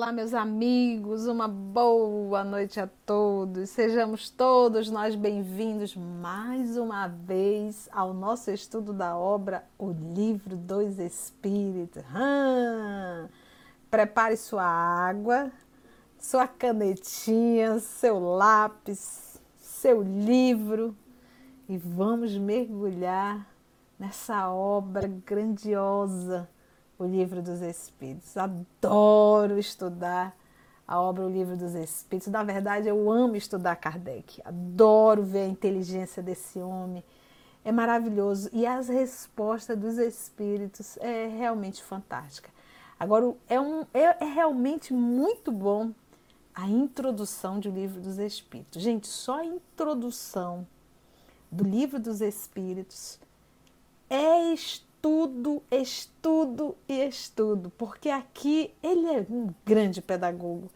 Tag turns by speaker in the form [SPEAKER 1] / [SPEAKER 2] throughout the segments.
[SPEAKER 1] Olá, meus amigos, uma boa noite a todos. Sejamos todos nós bem-vindos mais uma vez ao nosso estudo da obra O Livro dos Espíritos. Hum, prepare sua água, sua canetinha, seu lápis, seu livro e vamos mergulhar nessa obra grandiosa o Livro dos Espíritos. Adoro estudar a obra O Livro dos Espíritos. Na verdade, eu amo estudar Kardec. Adoro ver a inteligência desse homem. É maravilhoso. E as respostas dos espíritos é realmente fantástica. Agora, é, um, é, é realmente muito bom a introdução do Livro dos Espíritos. Gente, só a introdução do Livro dos Espíritos é estudo, estudo e estudo, porque aqui ele é um grande pedagogo.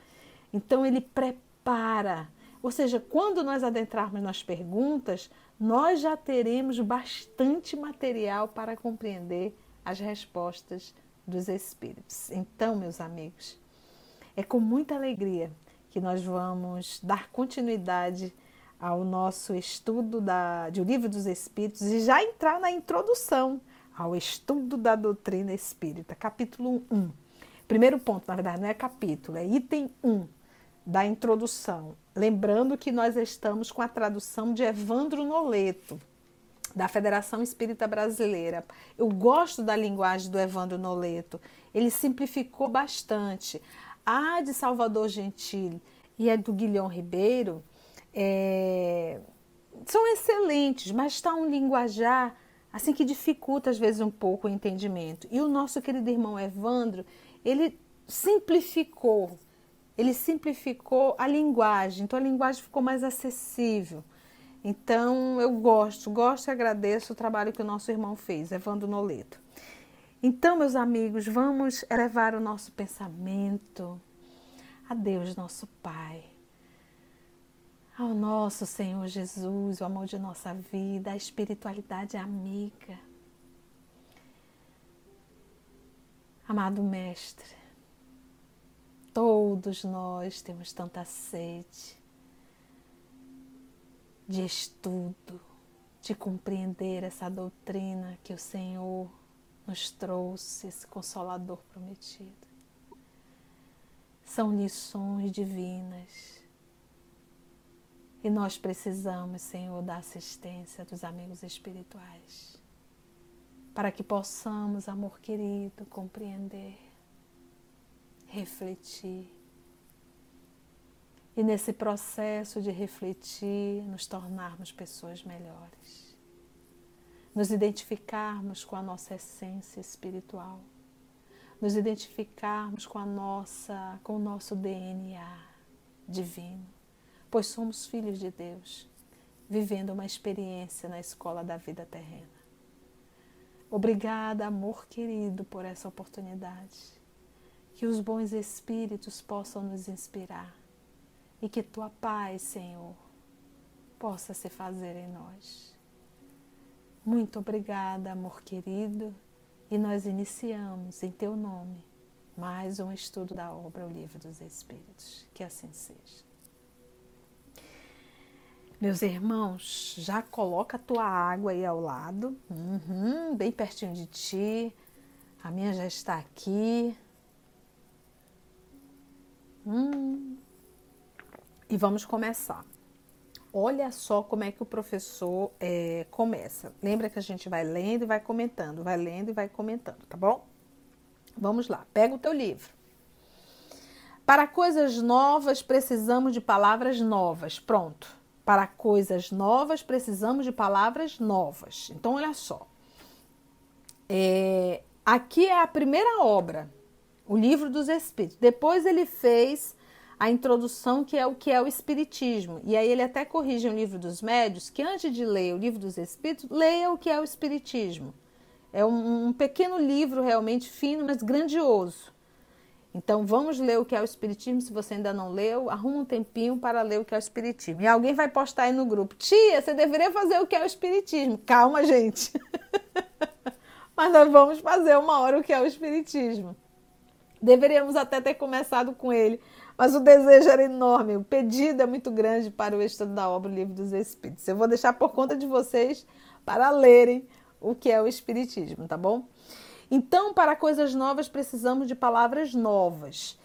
[SPEAKER 1] Então ele prepara, ou seja, quando nós adentrarmos nas perguntas, nós já teremos bastante material para compreender as respostas dos espíritos. Então, meus amigos, é com muita alegria que nós vamos dar continuidade ao nosso estudo da, de O Livro dos Espíritos e já entrar na introdução ao estudo da doutrina espírita, capítulo 1. Primeiro ponto, na verdade, não é capítulo, é item 1 da introdução. Lembrando que nós estamos com a tradução de Evandro Noleto, da Federação Espírita Brasileira. Eu gosto da linguagem do Evandro Noleto. Ele simplificou bastante. A de Salvador Gentili e a do Guilhom Ribeiro é, são excelentes, mas está um linguajar assim que dificulta às vezes um pouco o entendimento. E o nosso querido irmão Evandro, ele simplificou, ele simplificou a linguagem, então a linguagem ficou mais acessível. Então eu gosto, gosto e agradeço o trabalho que o nosso irmão fez, Evandro Noleto. Então, meus amigos, vamos elevar o nosso pensamento a Deus, nosso Pai ao nosso Senhor Jesus, o amor de nossa vida, a espiritualidade amiga. Amado Mestre, todos nós temos tanta sede de estudo, de compreender essa doutrina que o Senhor nos trouxe, esse consolador prometido. São lições divinas e nós precisamos, Senhor, da assistência dos amigos espirituais, para que possamos, amor querido, compreender, refletir. E nesse processo de refletir, nos tornarmos pessoas melhores, nos identificarmos com a nossa essência espiritual, nos identificarmos com a nossa, com o nosso DNA divino pois somos filhos de Deus, vivendo uma experiência na escola da vida terrena. Obrigada, amor querido, por essa oportunidade. Que os bons espíritos possam nos inspirar e que tua paz, Senhor, possa se fazer em nós. Muito obrigada, amor querido, e nós iniciamos em teu nome mais um estudo da obra O Livro dos Espíritos. Que assim seja. Meus irmãos, já coloca a tua água aí ao lado, uhum, bem pertinho de ti. A minha já está aqui. Hum. E vamos começar. Olha só como é que o professor é, começa. Lembra que a gente vai lendo e vai comentando, vai lendo e vai comentando, tá bom? Vamos lá, pega o teu livro. Para coisas novas precisamos de palavras novas. Pronto. Para coisas novas, precisamos de palavras novas. Então, olha só. É, aqui é a primeira obra, o Livro dos Espíritos. Depois ele fez a introdução, que é o que é o Espiritismo. E aí ele até corrige o Livro dos Médios, que antes de ler o Livro dos Espíritos, leia o que é o Espiritismo. É um, um pequeno livro realmente fino, mas grandioso. Então vamos ler o que é o Espiritismo. Se você ainda não leu, arruma um tempinho para ler o que é o Espiritismo. E alguém vai postar aí no grupo: Tia, você deveria fazer o que é o Espiritismo. Calma, gente. Mas nós vamos fazer uma hora o que é o Espiritismo. Deveríamos até ter começado com ele, mas o desejo era enorme, o pedido é muito grande para o estudo da obra o Livro dos Espíritos. Eu vou deixar por conta de vocês para lerem o que é o Espiritismo, tá bom? Então, para coisas novas, precisamos de palavras novas.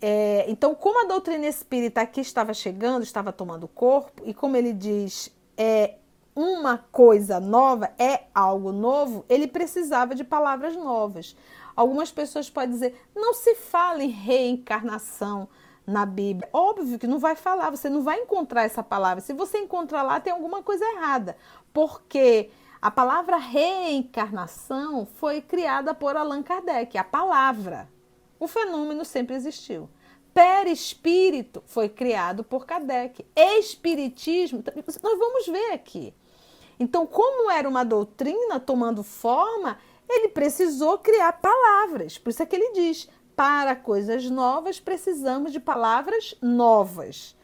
[SPEAKER 1] É, então, como a doutrina espírita aqui estava chegando, estava tomando corpo, e como ele diz, é uma coisa nova, é algo novo, ele precisava de palavras novas. Algumas pessoas podem dizer, não se fala em reencarnação na Bíblia. Óbvio que não vai falar, você não vai encontrar essa palavra. Se você encontrar lá, tem alguma coisa errada. Porque a palavra reencarnação foi criada por Allan Kardec, a palavra. O fenômeno sempre existiu. Perispírito foi criado por Kardec. Espiritismo, nós vamos ver aqui. Então, como era uma doutrina tomando forma, ele precisou criar palavras. Por isso é que ele diz: para coisas novas precisamos de palavras novas.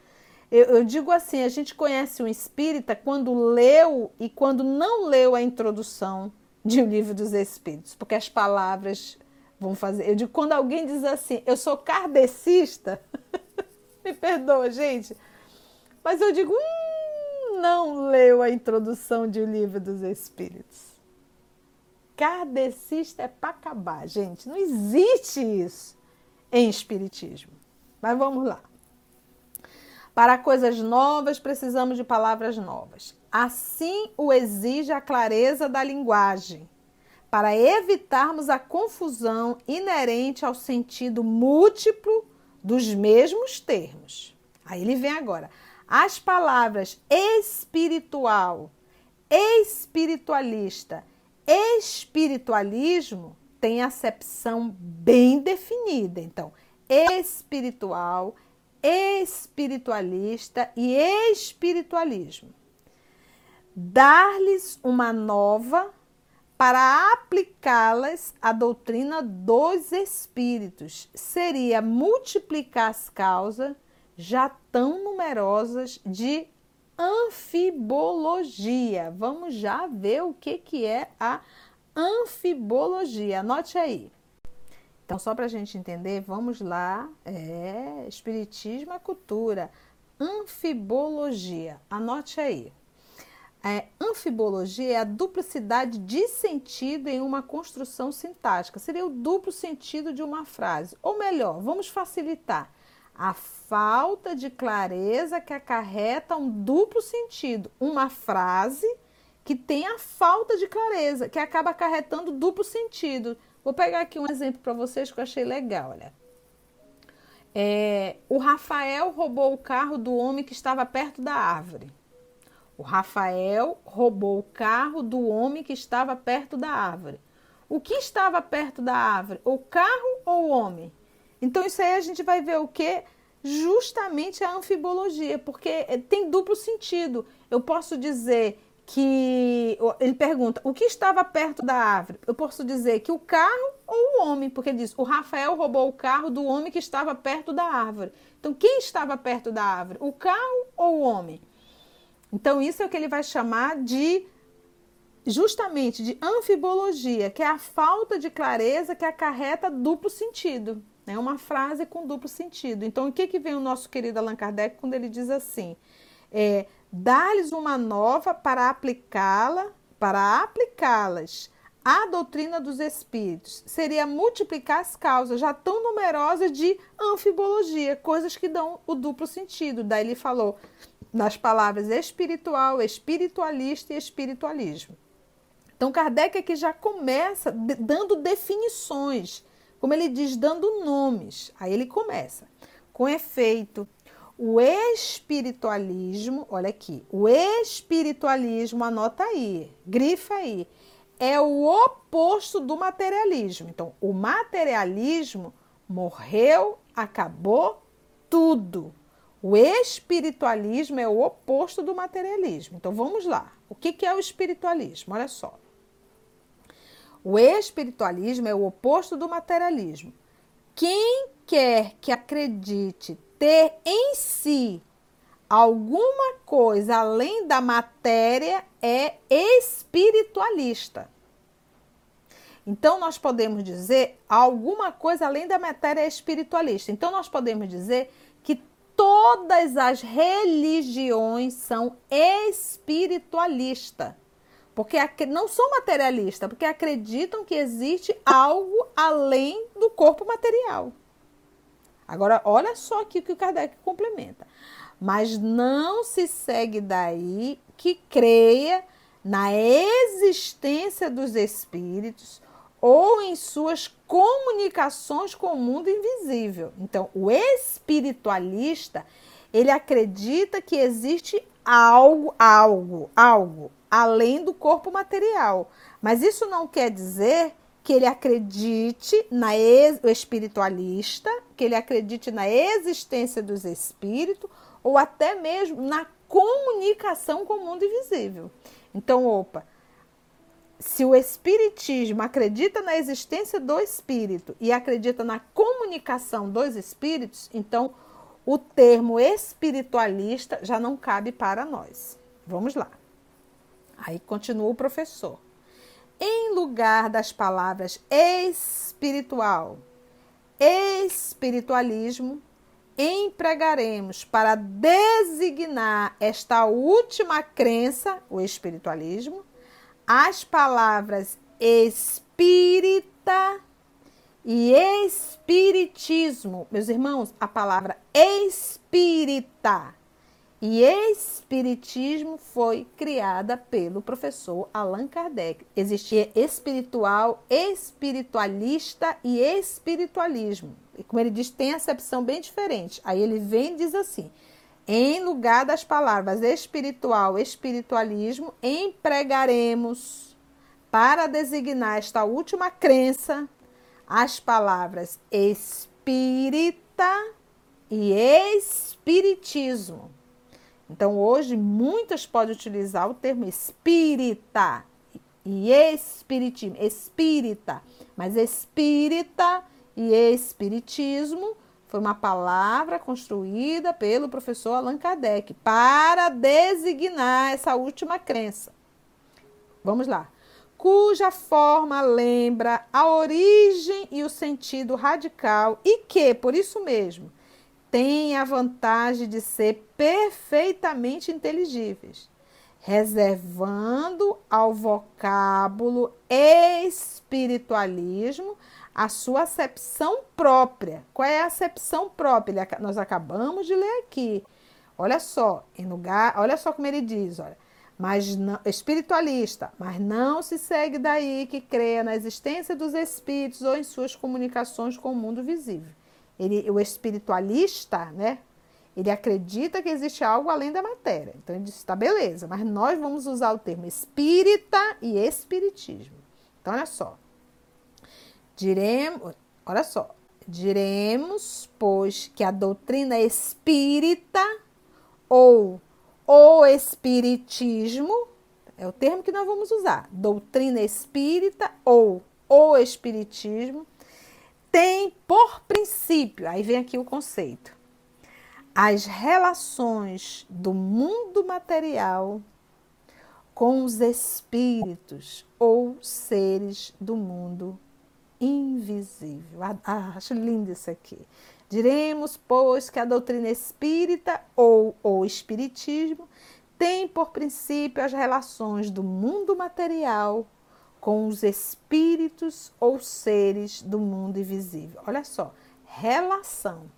[SPEAKER 1] Eu, eu, digo assim: a gente conhece um espírita quando leu e quando não leu a introdução de O Livro dos Espíritos, porque as palavras vão fazer. Eu digo, quando alguém diz assim, eu sou kardecista, me perdoa, gente, mas eu digo, hum, não leu a introdução de O Livro dos Espíritos. Kardecista é para acabar, gente. Não existe isso em Espiritismo. Mas vamos lá. Para coisas novas, precisamos de palavras novas. Assim o exige a clareza da linguagem, para evitarmos a confusão inerente ao sentido múltiplo dos mesmos termos. Aí ele vem agora. As palavras espiritual, espiritualista, espiritualismo têm acepção bem definida. Então, espiritual, espiritualista e espiritualismo. Dar-lhes uma nova para aplicá-las à doutrina dos espíritos seria multiplicar as causas já tão numerosas de anfibologia. Vamos já ver o que, que é a anfibologia. Anote aí. Então, só para a gente entender, vamos lá. É, Espiritismo é cultura. Anfibologia. Anote aí. É, anfibologia é a duplicidade de sentido em uma construção sintática. Seria o duplo sentido de uma frase. Ou melhor, vamos facilitar. A falta de clareza que acarreta um duplo sentido. Uma frase que tem a falta de clareza, que acaba acarretando duplo sentido. Vou pegar aqui um exemplo para vocês que eu achei legal, olha. É, o Rafael roubou o carro do homem que estava perto da árvore. O Rafael roubou o carro do homem que estava perto da árvore. O que estava perto da árvore? O carro ou o homem? Então, isso aí a gente vai ver o que? Justamente a anfibologia, porque tem duplo sentido. Eu posso dizer que ele pergunta o que estava perto da árvore. Eu posso dizer que o carro ou o homem, porque diz o Rafael roubou o carro do homem que estava perto da árvore. Então, quem estava perto da árvore? O carro ou o homem? Então, isso é o que ele vai chamar de justamente de anfibologia, que é a falta de clareza que acarreta duplo sentido. É né? uma frase com duplo sentido. Então, o que, que vem o nosso querido Allan Kardec quando ele diz assim? É, dar-lhes uma nova para aplicá-la, para aplicá-las à doutrina dos espíritos. Seria multiplicar as causas já tão numerosas de anfibologia, coisas que dão o duplo sentido. Daí ele falou nas palavras espiritual, espiritualista e espiritualismo. Então Kardec aqui já começa dando definições, como ele diz, dando nomes. Aí ele começa. Com efeito, o espiritualismo, olha aqui, o espiritualismo, anota aí, grifa aí, é o oposto do materialismo. Então, o materialismo morreu, acabou tudo. O espiritualismo é o oposto do materialismo. Então vamos lá. O que, é o espiritualismo? Olha só. O espiritualismo é o oposto do materialismo. Quem quer que acredite ter em si alguma coisa além da matéria é espiritualista. Então, nós podemos dizer alguma coisa além da matéria espiritualista. Então, nós podemos dizer que todas as religiões são espiritualistas. Porque não são materialistas, porque acreditam que existe algo além do corpo material. Agora, olha só aqui o que o Kardec complementa. Mas não se segue daí que creia na existência dos espíritos ou em suas comunicações com o mundo invisível. Então, o espiritualista, ele acredita que existe algo, algo, algo além do corpo material. Mas isso não quer dizer que ele acredite na ex, o espiritualista, que ele acredite na existência dos espíritos ou até mesmo na comunicação com o mundo invisível. Então, opa, se o espiritismo acredita na existência do espírito e acredita na comunicação dos espíritos, então o termo espiritualista já não cabe para nós. Vamos lá. Aí continua o professor. Em lugar das palavras espiritual, espiritualismo, empregaremos para designar esta última crença, o espiritualismo, as palavras espírita e espiritismo. Meus irmãos, a palavra espírita e espiritismo foi criada pelo professor Allan Kardec. Existia espiritual, espiritualista e espiritualismo. E como ele diz, tem acepção bem diferente. Aí ele vem e diz assim: em lugar das palavras espiritual, espiritualismo, empregaremos para designar esta última crença as palavras espírita e espiritismo. Então, hoje, muitas podem utilizar o termo espírita e espiritismo, espírita, mas espírita e espiritismo foi uma palavra construída pelo professor Allan Kardec para designar essa última crença. Vamos lá. Cuja forma lembra a origem e o sentido radical e que, por isso mesmo, tem a vantagem de ser perfeitamente inteligíveis, reservando ao vocábulo espiritualismo a sua acepção própria. Qual é a acepção própria? Nós acabamos de ler aqui. Olha só, em lugar, olha só como ele diz, olha, mas não, espiritualista, mas não se segue daí que creia na existência dos espíritos ou em suas comunicações com o mundo visível. Ele, o espiritualista, né? Ele acredita que existe algo além da matéria. Então ele diz, tá beleza, mas nós vamos usar o termo espírita e espiritismo. Então olha só. Diremos, olha só, diremos, pois, que a doutrina espírita ou o espiritismo é o termo que nós vamos usar. Doutrina espírita ou o espiritismo tem por princípio, aí vem aqui o conceito, as relações do mundo material com os espíritos ou seres do mundo invisível. Ah, acho lindo isso aqui. Diremos, pois, que a doutrina espírita ou o espiritismo tem por princípio as relações do mundo material com os espíritos ou seres do mundo invisível. Olha só, relação.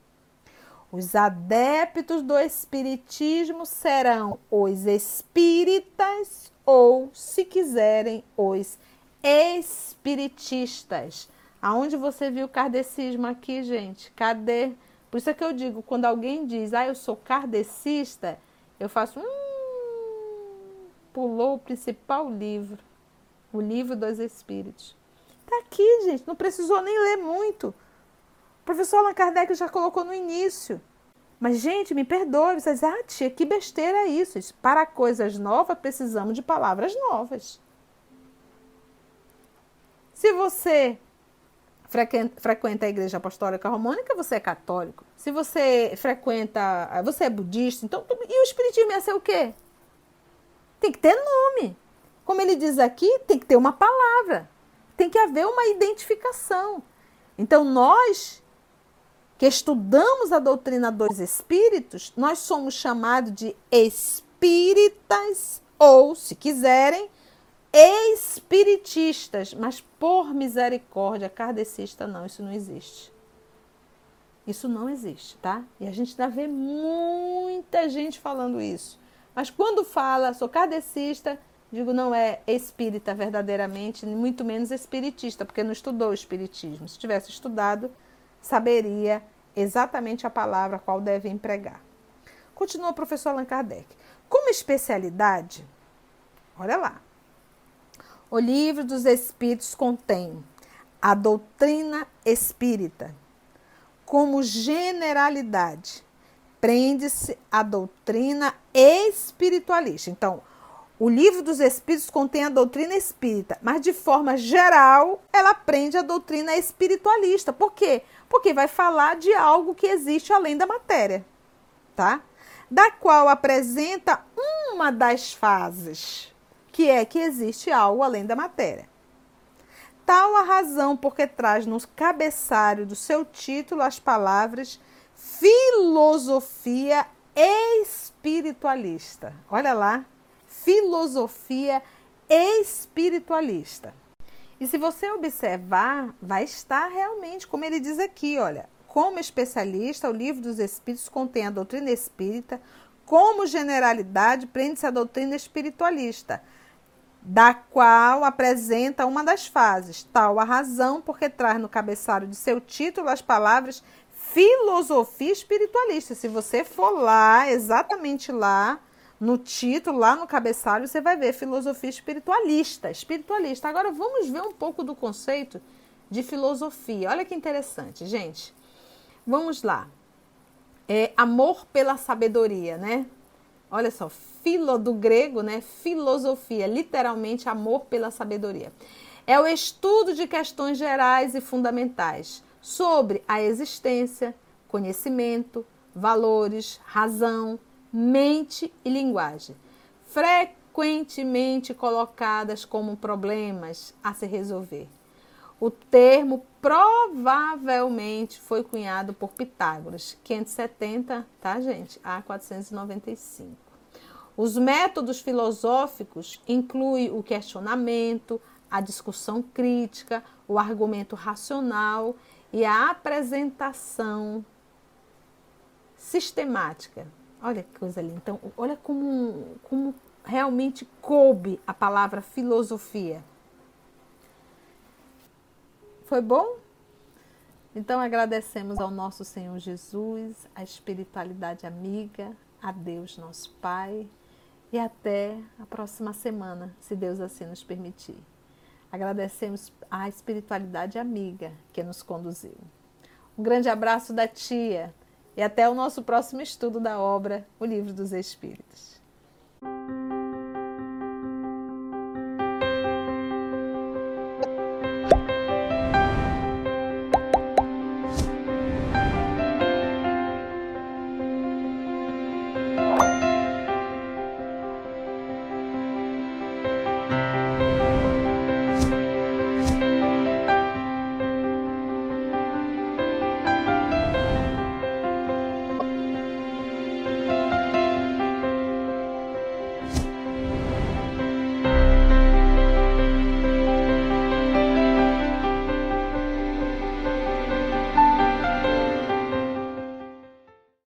[SPEAKER 1] Os adeptos do espiritismo serão os espíritas ou, se quiserem, os espiritistas. Aonde você viu o kardecismo aqui, gente? Cadê? Por isso é que eu digo, quando alguém diz, ah, eu sou kardecista, eu faço, hum, pulou o principal livro, o livro dos Espíritos. Tá aqui, gente, não precisou nem ler muito. O professor Allan Kardec já colocou no início. Mas, gente, me perdoe, vocês ah, tia, que besteira é isso? Para coisas novas, precisamos de palavras novas. Se você frequenta a Igreja Apostólica Românica, você é católico. Se você frequenta, você é budista, então e o espiritismo ia ser o quê? Tem que ter nome. Como ele diz aqui, tem que ter uma palavra. tem que haver uma identificação. Então, nós que estudamos a doutrina dos espíritos, nós somos chamados de espíritas ou, se quiserem, espiritistas, mas por misericórdia, kardecista não, isso não existe. Isso não existe, tá? E a gente ainda vê muita gente falando isso. Mas quando fala, sou kardecista, digo, não é espírita verdadeiramente, muito menos espiritista, porque não estudou o espiritismo. Se tivesse estudado, saberia exatamente a palavra qual deve empregar. Continua o professor Allan Kardec. Como especialidade, olha lá, o livro dos Espíritos contém a doutrina espírita. Como generalidade, prende-se a doutrina espiritualista. Então, o livro dos Espíritos contém a doutrina espírita, mas de forma geral, ela prende a doutrina espiritualista. Por quê? Porque vai falar de algo que existe além da matéria, tá? Da qual apresenta uma das fases que é que existe algo além da matéria. Tal a razão porque traz no cabeçalho do seu título as palavras filosofia espiritualista. Olha lá, filosofia espiritualista. E se você observar, vai estar realmente, como ele diz aqui, olha, como especialista, o livro dos Espíritos contém a doutrina espírita, como generalidade, prende-se a doutrina espiritualista da qual apresenta uma das fases, tal a razão porque traz no cabeçalho de seu título as palavras filosofia espiritualista. Se você for lá, exatamente lá, no título, lá no cabeçalho, você vai ver filosofia espiritualista. Espiritualista. Agora vamos ver um pouco do conceito de filosofia. Olha que interessante, gente. Vamos lá. É amor pela sabedoria, né? Olha só, filo do grego, né? Filosofia, literalmente amor pela sabedoria. É o estudo de questões gerais e fundamentais sobre a existência, conhecimento, valores, razão, mente e linguagem, frequentemente colocadas como problemas a se resolver. O termo provavelmente foi cunhado por Pitágoras, 570, tá, gente? A 495. Os métodos filosóficos incluem o questionamento, a discussão crítica, o argumento racional e a apresentação sistemática. Olha que coisa linda. Então, olha como, como realmente coube a palavra filosofia. Foi bom? Então agradecemos ao nosso Senhor Jesus, a espiritualidade amiga, a Deus nosso Pai e até a próxima semana, se Deus assim nos permitir. Agradecemos à espiritualidade amiga que nos conduziu. Um grande abraço da tia e até o nosso próximo estudo da obra O Livro dos Espíritos.